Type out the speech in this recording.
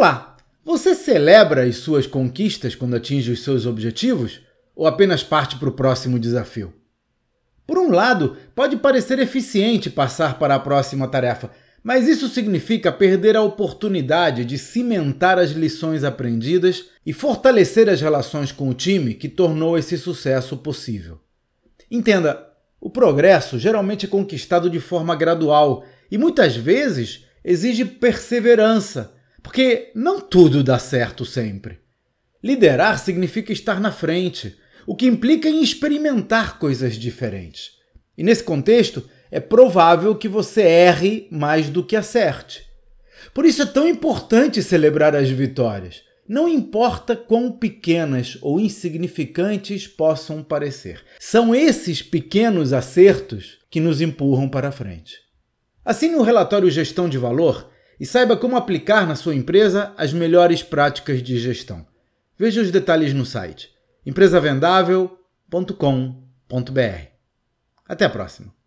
Olá! Você celebra as suas conquistas quando atinge os seus objetivos? Ou apenas parte para o próximo desafio? Por um lado, pode parecer eficiente passar para a próxima tarefa, mas isso significa perder a oportunidade de cimentar as lições aprendidas e fortalecer as relações com o time que tornou esse sucesso possível. Entenda, o progresso geralmente é conquistado de forma gradual e muitas vezes exige perseverança, porque não tudo dá certo sempre. Liderar significa estar na frente, o que implica em experimentar coisas diferentes. E nesse contexto, é provável que você erre mais do que acerte. Por isso é tão importante celebrar as vitórias. Não importa quão pequenas ou insignificantes possam parecer. São esses pequenos acertos que nos empurram para frente. Assine o relatório Gestão de Valor e saiba como aplicar na sua empresa as melhores práticas de gestão. Veja os detalhes no site empresavendável.com.br. Até a próxima!